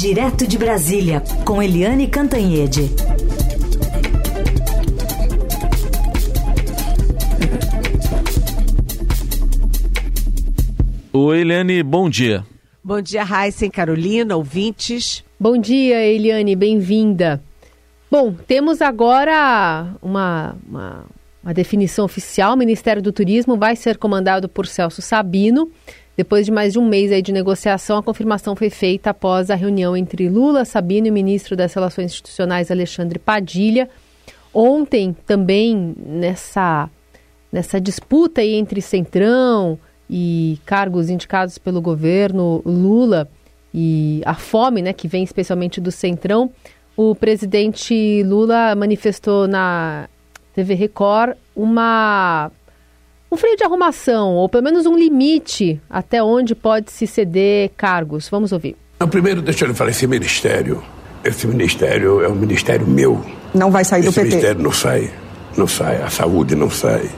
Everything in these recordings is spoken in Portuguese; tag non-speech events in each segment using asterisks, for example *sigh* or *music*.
Direto de Brasília, com Eliane Cantanhede. Oi, Eliane, bom dia. Bom dia, Raíssen, Carolina, ouvintes. Bom dia, Eliane, bem-vinda. Bom, temos agora uma, uma, uma, definição oficial. O Ministério do Turismo vai ser comandado por Celso Sabino. Depois de mais de um mês aí de negociação, a confirmação foi feita após a reunião entre Lula, Sabino e o ministro das Relações Institucionais, Alexandre Padilha. Ontem, também, nessa, nessa disputa aí entre Centrão e cargos indicados pelo governo Lula e a fome, né, que vem especialmente do Centrão, o presidente Lula manifestou na TV Record uma um freio de arrumação, ou pelo menos um limite até onde pode se ceder cargos. Vamos ouvir. primeiro, deixa eu lhe falar, esse ministério, esse ministério é um ministério meu. Não vai sair esse do PT? Esse ministério não sai, não sai, a saúde não sai.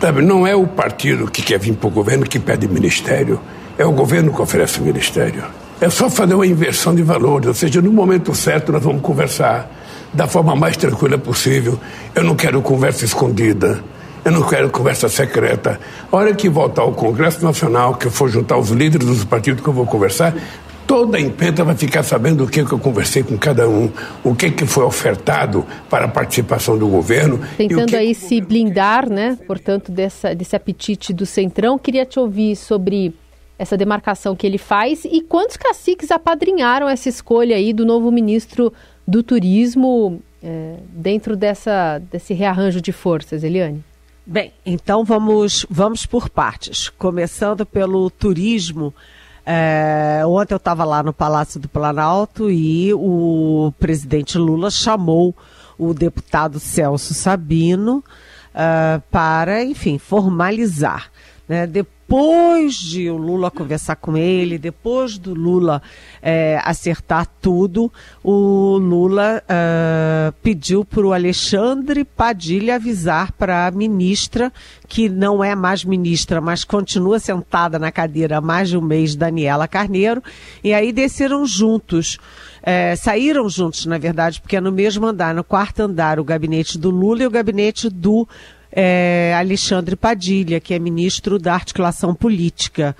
Sabe, não é o partido que quer vir para o governo que pede ministério, é o governo que oferece o ministério. É só fazer uma inversão de valores, ou seja, no momento certo nós vamos conversar da forma mais tranquila possível. Eu não quero conversa escondida, eu não quero conversa secreta. A hora que voltar ao Congresso Nacional, que eu for juntar os líderes dos partidos que eu vou conversar, toda a imprensa vai ficar sabendo o que, que eu conversei com cada um, o que, que foi ofertado para a participação do governo. Tentando que aí se blindar, né, portanto, dessa, desse apetite do Centrão. Queria te ouvir sobre essa demarcação que ele faz e quantos caciques apadrinharam essa escolha aí do novo ministro do Turismo é, dentro dessa, desse rearranjo de forças, Eliane? Bem, então vamos, vamos por partes. Começando pelo turismo. É, ontem eu estava lá no Palácio do Planalto e o presidente Lula chamou o deputado Celso Sabino uh, para, enfim, formalizar. Né? Depois de o Lula conversar com ele, depois do Lula é, acertar tudo, o Lula uh, pediu para o Alexandre Padilha avisar para a ministra, que não é mais ministra, mas continua sentada na cadeira há mais de um mês, Daniela Carneiro, e aí desceram juntos. É, saíram juntos, na verdade, porque é no mesmo andar, no quarto andar, o gabinete do Lula e o gabinete do é, Alexandre Padilha, que é ministro da Articulação Política.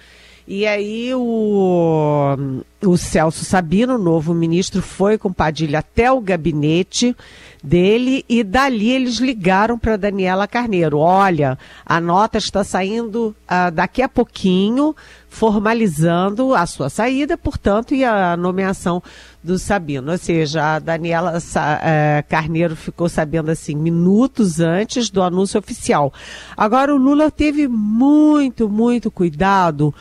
E aí o, o Celso Sabino, novo ministro, foi com Padilha até o gabinete dele e dali eles ligaram para Daniela Carneiro. Olha, a nota está saindo uh, daqui a pouquinho, formalizando a sua saída, portanto, e a nomeação do Sabino. Ou seja, a Daniela uh, Carneiro ficou sabendo assim minutos antes do anúncio oficial. Agora o Lula teve muito, muito cuidado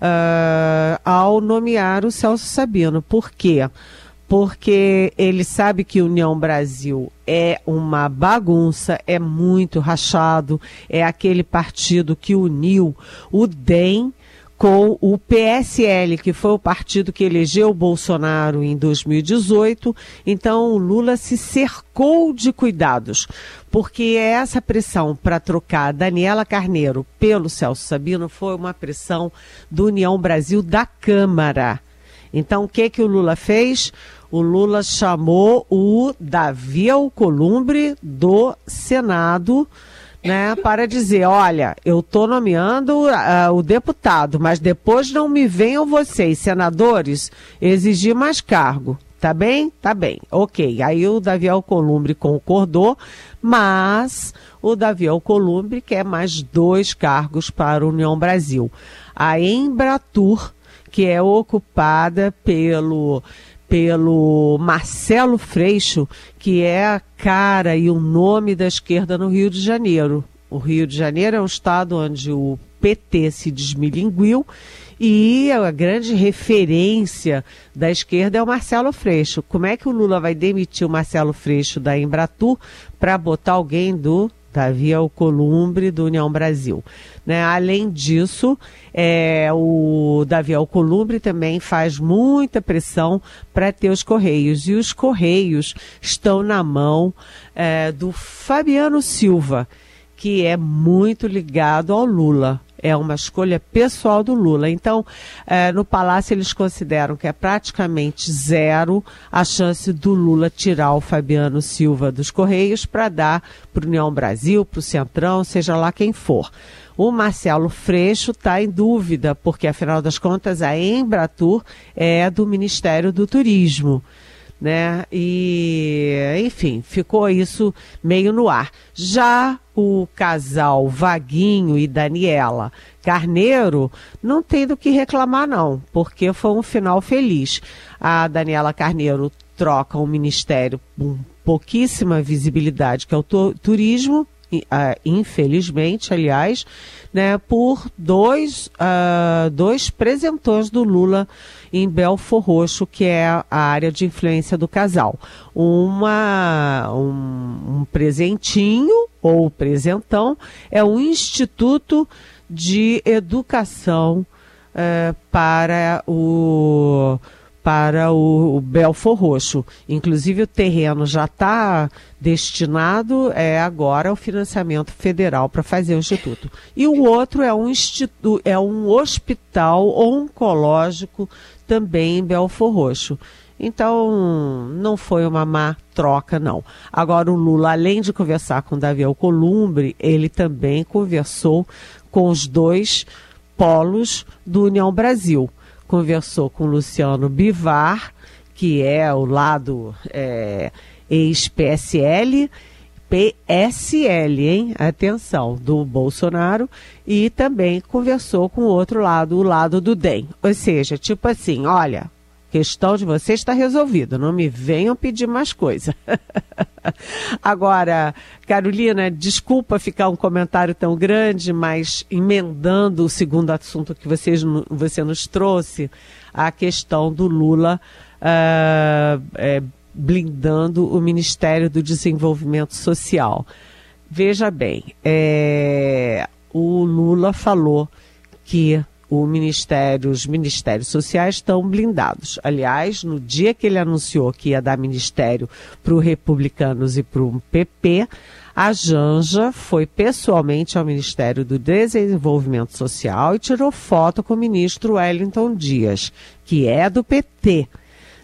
uh, ao nomear o Celso Sabino. Por quê? Porque ele sabe que União Brasil é uma bagunça, é muito rachado, é aquele partido que uniu o DEM com o PSL, que foi o partido que elegeu Bolsonaro em 2018. Então, o Lula se cercou de cuidados, porque essa pressão para trocar Daniela Carneiro pelo Celso Sabino foi uma pressão do União Brasil da Câmara. Então, o que, que o Lula fez? O Lula chamou o Davi Alcolumbre do Senado né, para dizer, olha, eu estou nomeando uh, o deputado, mas depois não me venham vocês, senadores, exigir mais cargo. Tá bem? Tá bem. Ok. Aí o Davi Alcolumbre concordou, mas o Davi Alcolumbre quer mais dois cargos para a União Brasil. A Embratur, que é ocupada pelo pelo Marcelo Freixo, que é a cara e o nome da esquerda no Rio de Janeiro. O Rio de Janeiro é um estado onde o PT se desmilinguiu e a grande referência da esquerda é o Marcelo Freixo. Como é que o Lula vai demitir o Marcelo Freixo da Embratur para botar alguém do Davi Alcolumbre do União Brasil. Né? Além disso, é, o Davi Alcolumbre também faz muita pressão para ter os Correios. E os Correios estão na mão é, do Fabiano Silva, que é muito ligado ao Lula. É uma escolha pessoal do Lula. Então, é, no Palácio eles consideram que é praticamente zero a chance do Lula tirar o Fabiano Silva dos Correios para dar para o União Brasil, para o Centrão, seja lá quem for. O Marcelo Freixo está em dúvida, porque afinal das contas a Embratur é do Ministério do Turismo né? E, enfim, ficou isso meio no ar. Já o casal Vaguinho e Daniela Carneiro não tem do que reclamar, não, porque foi um final feliz. A Daniela Carneiro troca um ministério com pouquíssima visibilidade, que é o turismo, infelizmente, aliás, né, por dois, uh, dois presentões do Lula em Belfor Roxo, que é a área de influência do casal. Uma, um, um presentinho ou presentão é um instituto de educação uh, para o para o, o Belfor Roxo. Inclusive o terreno já está destinado é agora ao financiamento federal para fazer o instituto. E o outro é um instituto, é um hospital oncológico também em Belfor Roxo. Então, não foi uma má troca, não. Agora, o Lula, além de conversar com Davi Alcolumbre, ele também conversou com os dois polos do União Brasil conversou com Luciano Bivar, que é o lado é, ex-PSL, PSL, hein? Atenção, do Bolsonaro, e também conversou com o outro lado, o lado do DEM. Ou seja, tipo assim, olha, questão de vocês está resolvida, não me venham pedir mais coisa. *laughs* Agora, Carolina, desculpa ficar um comentário tão grande, mas emendando o segundo assunto que vocês, você nos trouxe, a questão do Lula uh, é, blindando o Ministério do Desenvolvimento Social. Veja bem, é, o Lula falou que o ministério, os ministérios sociais estão blindados. Aliás, no dia que ele anunciou que ia dar ministério para os republicanos e para o PP, a Janja foi pessoalmente ao Ministério do Desenvolvimento Social e tirou foto com o ministro Wellington Dias, que é do PT.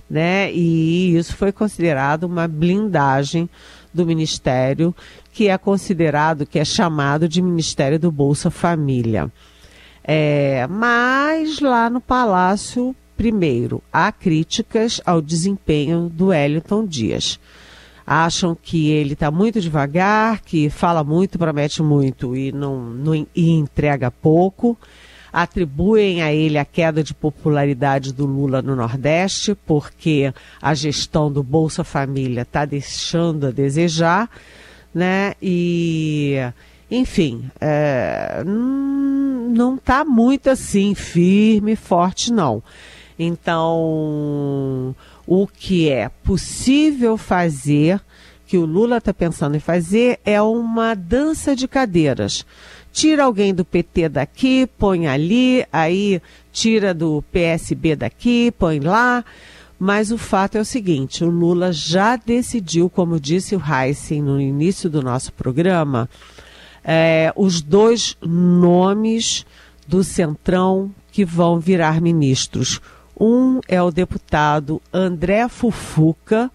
Né? E isso foi considerado uma blindagem do ministério, que é considerado, que é chamado de Ministério do Bolsa Família. É, mas lá no Palácio, primeiro, há críticas ao desempenho do Wellington Dias. Acham que ele está muito devagar, que fala muito, promete muito e, não, não, e entrega pouco. Atribuem a ele a queda de popularidade do Lula no Nordeste, porque a gestão do Bolsa Família está deixando a desejar, né? E enfim, é, não está muito assim firme, forte, não. Então, o que é possível fazer, que o Lula está pensando em fazer, é uma dança de cadeiras. Tira alguém do PT daqui, põe ali, aí tira do PSB daqui, põe lá. Mas o fato é o seguinte: o Lula já decidiu, como disse o Heisen no início do nosso programa, é, os dois nomes do Centrão que vão virar ministros. Um é o deputado André Fufuca,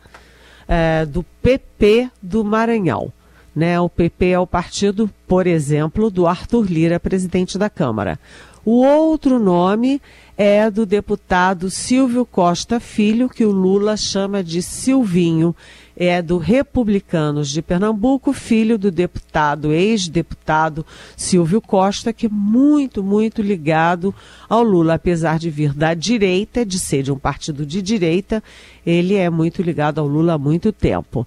é, do PP do Maranhão. Né? O PP é o partido, por exemplo, do Arthur Lira, presidente da Câmara. O outro nome é do deputado Silvio Costa Filho, que o Lula chama de Silvinho é do Republicanos de Pernambuco, filho do deputado, ex-deputado Silvio Costa, que é muito, muito ligado ao Lula, apesar de vir da direita, de ser de um partido de direita, ele é muito ligado ao Lula há muito tempo.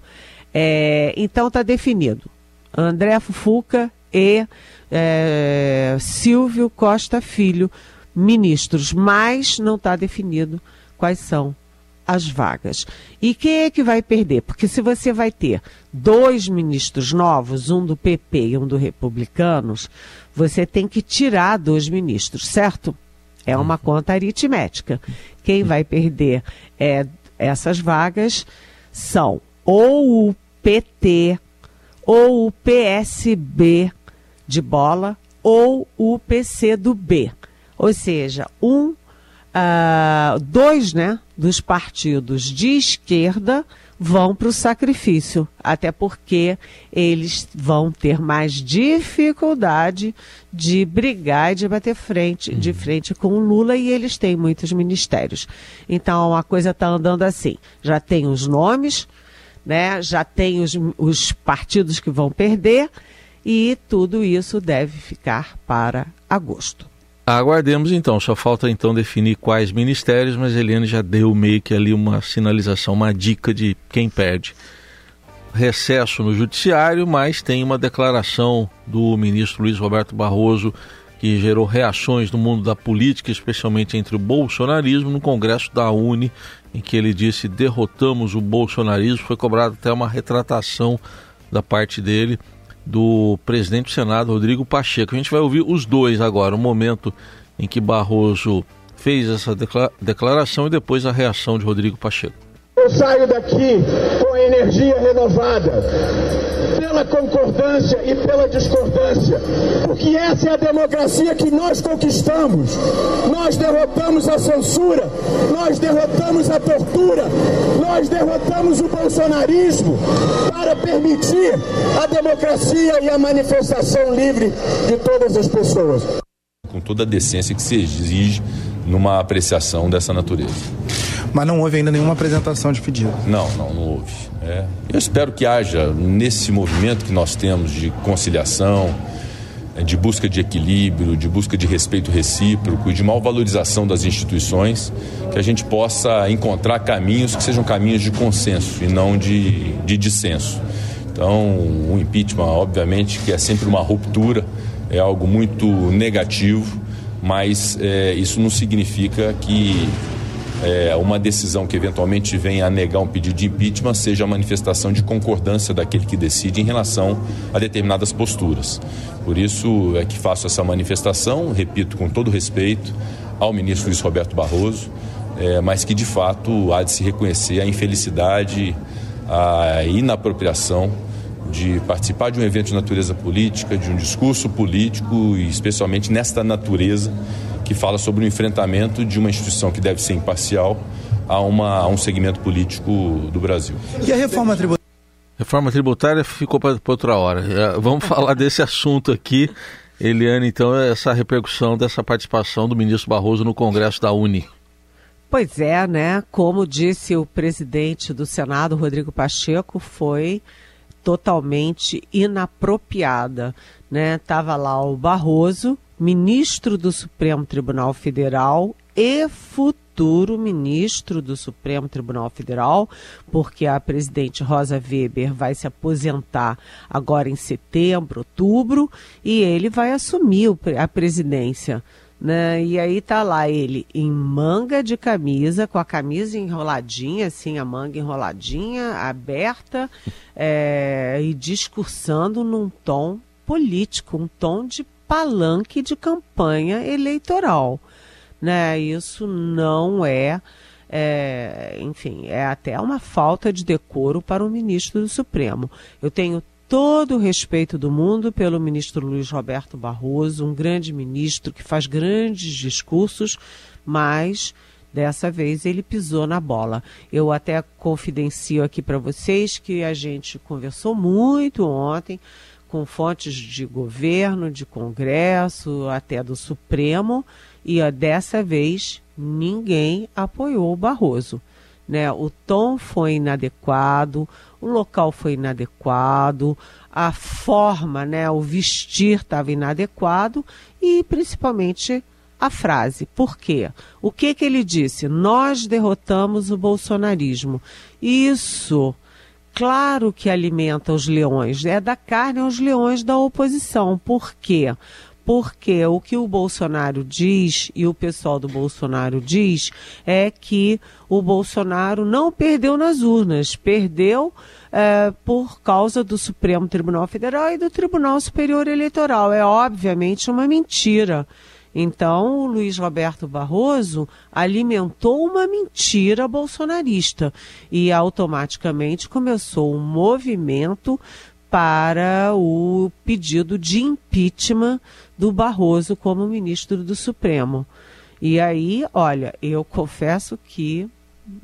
É, então está definido. André Fufuca e é, Silvio Costa Filho, ministros, mas não está definido quais são as vagas. E quem é que vai perder? Porque se você vai ter dois ministros novos, um do PP e um do Republicanos, você tem que tirar dois ministros, certo? É uma conta aritmética. Quem vai perder é, essas vagas são ou o PT ou o PSB de bola ou o PC do B. Ou seja, um, uh, dois né, dos partidos de esquerda vão para o sacrifício, até porque eles vão ter mais dificuldade de brigar e de bater frente, de uhum. frente com o Lula e eles têm muitos ministérios. Então a coisa está andando assim. Já tem os nomes, né? já tem os, os partidos que vão perder e tudo isso deve ficar para agosto. Aguardemos então, só falta então definir quais ministérios, mas Eliane já deu meio que ali uma sinalização, uma dica de quem perde. Recesso no judiciário, mas tem uma declaração do ministro Luiz Roberto Barroso que gerou reações no mundo da política, especialmente entre o bolsonarismo, no Congresso da Uni, em que ele disse derrotamos o bolsonarismo. Foi cobrada até uma retratação da parte dele do presidente do Senado, Rodrigo Pacheco. A gente vai ouvir os dois agora, o momento em que Barroso fez essa declaração e depois a reação de Rodrigo Pacheco. Eu saio daqui com energia renovada, pela concordância e pela discordância, porque essa é a democracia que nós conquistamos. Nós derrotamos a censura, nós derrotamos a tortura, nós derrotamos o bolsonarismo para permitir a democracia e a manifestação livre de todas as pessoas. Com toda a decência que se exige numa apreciação dessa natureza. Mas não houve ainda nenhuma apresentação de pedido. Não, não, não houve. É. Eu espero que haja, nesse movimento que nós temos de conciliação, de busca de equilíbrio, de busca de respeito recíproco e de maior valorização das instituições, que a gente possa encontrar caminhos que sejam caminhos de consenso e não de, de dissenso. Então, o impeachment, obviamente, que é sempre uma ruptura, é algo muito negativo, mas é, isso não significa que é, uma decisão que eventualmente venha a negar um pedido de impeachment seja a manifestação de concordância daquele que decide em relação a determinadas posturas. Por isso é que faço essa manifestação, repito com todo respeito ao ministro Luiz Roberto Barroso, é, mas que de fato há de se reconhecer a infelicidade, a inapropriação de participar de um evento de natureza política, de um discurso político e especialmente nesta natureza que fala sobre o enfrentamento de uma instituição que deve ser imparcial a, uma, a um segmento político do Brasil. E a reforma tributária? Reforma tributária ficou para outra hora. É, vamos *laughs* falar desse assunto aqui. Eliane, então, essa repercussão dessa participação do ministro Barroso no Congresso da Uni. Pois é, né? Como disse o presidente do Senado, Rodrigo Pacheco, foi totalmente inapropriada, né? Tava lá o Barroso ministro do Supremo Tribunal Federal e futuro ministro do Supremo Tribunal Federal, porque a presidente Rosa Weber vai se aposentar agora em setembro, outubro, e ele vai assumir a presidência. Né? E aí tá lá ele em manga de camisa, com a camisa enroladinha, assim, a manga enroladinha, aberta, é, *laughs* e discursando num tom político, um tom de palanque de campanha eleitoral. Né? Isso não é, é, enfim, é até uma falta de decoro para o ministro do Supremo. Eu tenho todo o respeito do mundo pelo ministro Luiz Roberto Barroso, um grande ministro que faz grandes discursos, mas dessa vez ele pisou na bola. Eu até confidencio aqui para vocês que a gente conversou muito ontem com fontes de governo, de Congresso, até do Supremo, e dessa vez ninguém apoiou o Barroso. Né? O tom foi inadequado, o local foi inadequado, a forma, né, o vestir estava inadequado e principalmente a frase. Por quê? O que, que ele disse? Nós derrotamos o bolsonarismo. Isso claro que alimenta os leões, é da carne aos leões da oposição. Por quê? Porque o que o Bolsonaro diz e o pessoal do Bolsonaro diz é que o Bolsonaro não perdeu nas urnas, perdeu é, por causa do Supremo Tribunal Federal e do Tribunal Superior Eleitoral. É obviamente uma mentira. Então, o Luiz Roberto Barroso alimentou uma mentira bolsonarista e automaticamente começou um movimento para o pedido de impeachment do Barroso como ministro do Supremo. E aí, olha, eu confesso que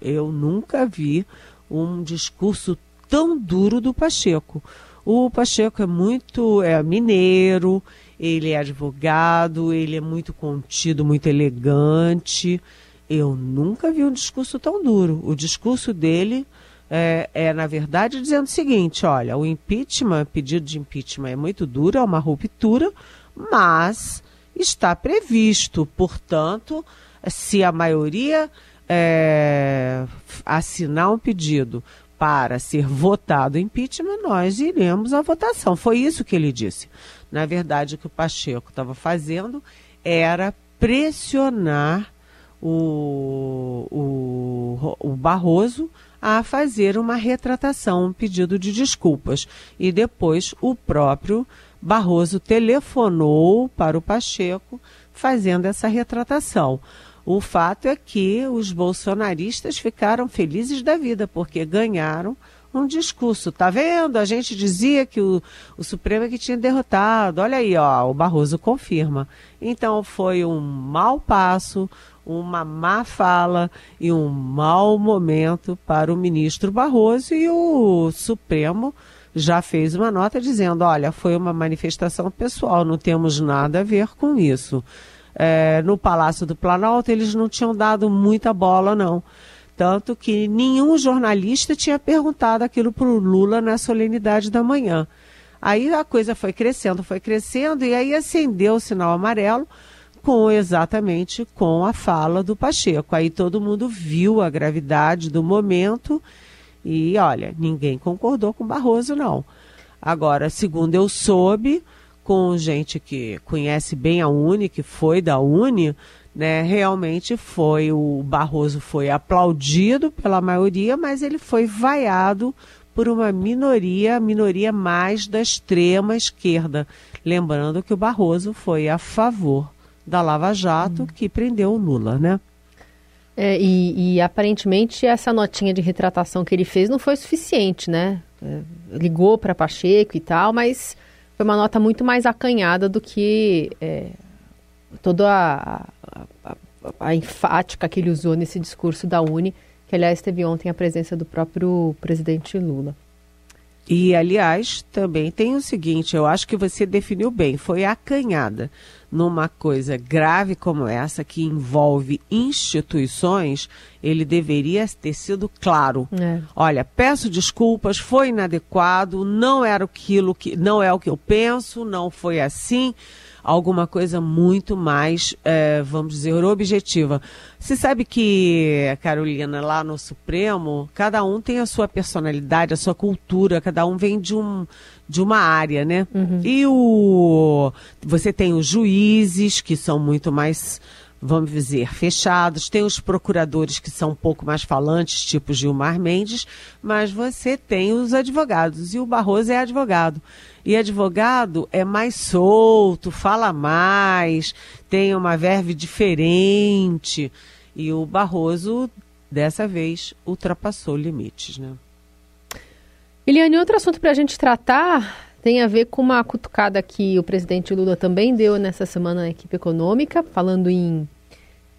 eu nunca vi um discurso tão duro do Pacheco. O Pacheco é muito é mineiro, ele é advogado, ele é muito contido, muito elegante. Eu nunca vi um discurso tão duro. O discurso dele é, é, na verdade, dizendo o seguinte: olha, o impeachment, pedido de impeachment é muito duro, é uma ruptura, mas está previsto. Portanto, se a maioria é, assinar um pedido para ser votado impeachment, nós iremos à votação. Foi isso que ele disse. Na verdade, o que o Pacheco estava fazendo era pressionar o, o, o Barroso a fazer uma retratação, um pedido de desculpas. E depois o próprio Barroso telefonou para o Pacheco fazendo essa retratação. O fato é que os bolsonaristas ficaram felizes da vida, porque ganharam um discurso. Tá vendo? A gente dizia que o, o Supremo é que tinha derrotado. Olha aí, ó, o Barroso confirma. Então foi um mau passo, uma má fala e um mau momento para o ministro Barroso e o Supremo já fez uma nota dizendo: olha, foi uma manifestação pessoal, não temos nada a ver com isso é, no Palácio do Planalto, eles não tinham dado muita bola, não. Tanto que nenhum jornalista tinha perguntado aquilo para o Lula na solenidade da manhã. Aí a coisa foi crescendo, foi crescendo, e aí acendeu o sinal amarelo com exatamente com a fala do Pacheco. Aí todo mundo viu a gravidade do momento e, olha, ninguém concordou com Barroso, não. Agora, segundo eu soube, com gente que conhece bem a Uni, que foi da Uni, né, realmente foi o Barroso foi aplaudido pela maioria, mas ele foi vaiado por uma minoria, minoria mais da extrema esquerda. Lembrando que o Barroso foi a favor da Lava Jato, hum. que prendeu o Lula, né? É, e, e, aparentemente essa notinha de retratação que ele fez não foi suficiente, né? É, ligou para Pacheco e tal, mas foi uma nota muito mais acanhada do que é, toda a, a, a, enfática que ele usou nesse discurso da Uni, que aliás teve ontem a presença do próprio presidente Lula. E, aliás, também tem o seguinte: eu acho que você definiu bem, foi acanhada numa coisa grave como essa, que envolve instituições, ele deveria ter sido claro. É. Olha, peço desculpas, foi inadequado, não era aquilo que. não é o que eu penso, não foi assim alguma coisa muito mais, é, vamos dizer, objetiva. Você sabe que, Carolina, lá no Supremo, cada um tem a sua personalidade, a sua cultura, cada um vem de, um, de uma área, né? Uhum. E o, você tem os juízes, que são muito mais vamos dizer, fechados. Tem os procuradores que são um pouco mais falantes, tipo Gilmar Mendes, mas você tem os advogados. E o Barroso é advogado. E advogado é mais solto, fala mais, tem uma verve diferente. E o Barroso, dessa vez, ultrapassou limites, né? Eliane, outro assunto para a gente tratar tem a ver com uma cutucada que o presidente Lula também deu nessa semana na equipe econômica, falando em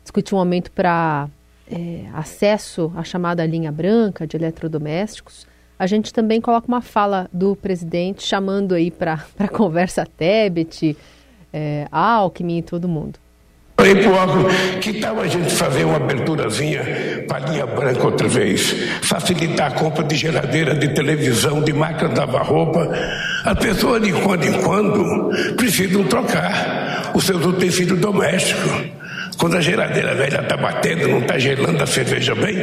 discutir um aumento para é, acesso à chamada linha branca de eletrodomésticos. A gente também coloca uma fala do presidente chamando aí para *laughs* conversa Tebet, é, Alckmin e todo mundo. Falei pro Alckmin, que tal a gente fazer uma aberturazinha para linha branca outra vez? Facilitar a compra de geladeira, de televisão, de máquina de lavar roupa. As pessoas de quando em quando precisam trocar os seus utensílios domésticos. Quando a geladeira velha está batendo, não está gelando a cerveja bem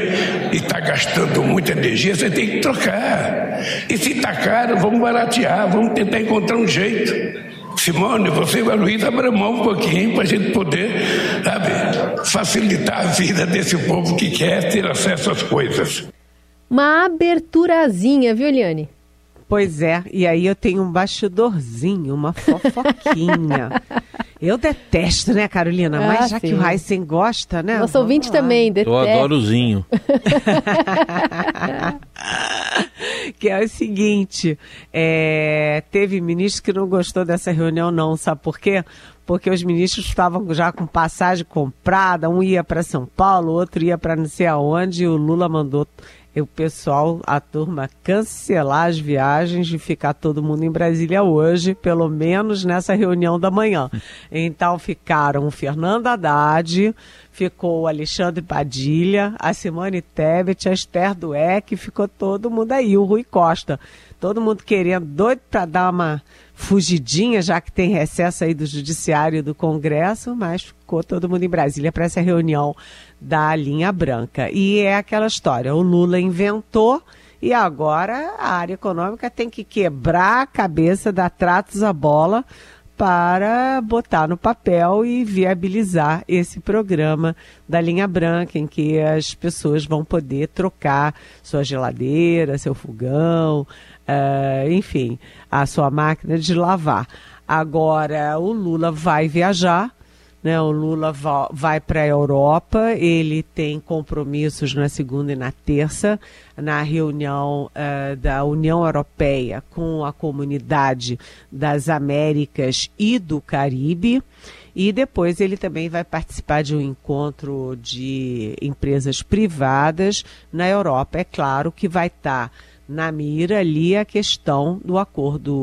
e está gastando muita energia, você tem que trocar. E se está caro, vamos baratear, vamos tentar encontrar um jeito. Simone, você e a Luísa abram mão um pouquinho para a gente poder, sabe, facilitar a vida desse povo que quer ter acesso às coisas. Uma aberturazinha, viu, Eliane? Pois é, e aí eu tenho um bastidorzinho, uma fofoquinha. *laughs* eu detesto, né, Carolina? Ah, Mas já sim. que o Heisen gosta, né? Nosso ouvinte lá. também detesta. Eu adoro o zinho. *laughs* que é o seguinte: é, teve ministro que não gostou dessa reunião, não, sabe por quê? Porque os ministros estavam já com passagem comprada, um ia para São Paulo, outro ia para não sei aonde, e o Lula mandou o pessoal, a turma, cancelar as viagens e ficar todo mundo em Brasília hoje, pelo menos nessa reunião da manhã. *laughs* Então ficaram o Fernando Haddad, ficou o Alexandre Padilha, a Simone Tebet, a Esther Dueck, ficou todo mundo aí, o Rui Costa. Todo mundo querendo, doido para dar uma fugidinha, já que tem recesso aí do Judiciário e do Congresso, mas ficou todo mundo em Brasília para essa reunião da linha branca. E é aquela história: o Lula inventou e agora a área econômica tem que quebrar a cabeça, dar tratos à bola para botar no papel e viabilizar esse programa da linha branca, em que as pessoas vão poder trocar sua geladeira, seu fogão, uh, enfim, a sua máquina de lavar. Agora, o Lula vai viajar, né? O Lula vai para a Europa, ele tem compromissos na segunda e na terça, na reunião uh, da União Europeia com a comunidade das Américas e do Caribe. E depois ele também vai participar de um encontro de empresas privadas na Europa. É claro que vai estar. Tá na mira ali a questão do acordo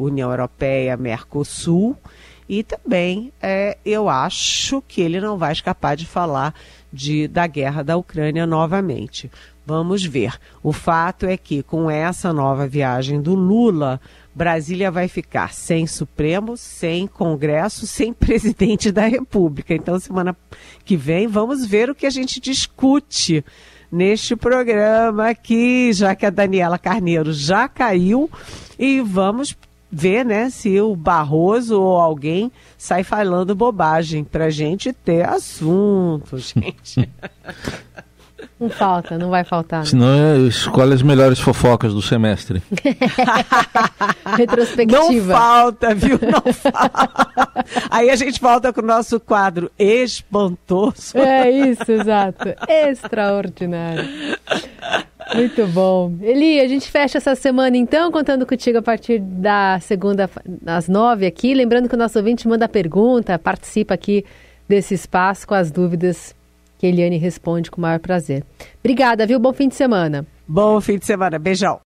União Europeia-Mercosul e também é, eu acho que ele não vai escapar de falar de, da guerra da Ucrânia novamente. Vamos ver. O fato é que com essa nova viagem do Lula, Brasília vai ficar sem Supremo, sem Congresso, *laughs* sem presidente da República. Então, semana que vem, vamos ver o que a gente discute neste programa aqui, já que a Daniela Carneiro já caiu. E vamos ver né, se o Barroso ou alguém sai falando bobagem para gente ter assunto, *laughs* gente. Não falta, não vai faltar. Né? Senão é, escolhe as melhores fofocas do semestre. *laughs* Retrospectiva. Não falta, viu? Não falta. Aí a gente volta com o nosso quadro espantoso. É isso, exato. Extraordinário. Muito bom. Eli, a gente fecha essa semana então, contando contigo a partir da segunda, às nove aqui. Lembrando que o nosso ouvinte manda pergunta, participa aqui desse espaço com as dúvidas que Eliane responde com o maior prazer. Obrigada, viu? Bom fim de semana. Bom fim de semana. Beijão.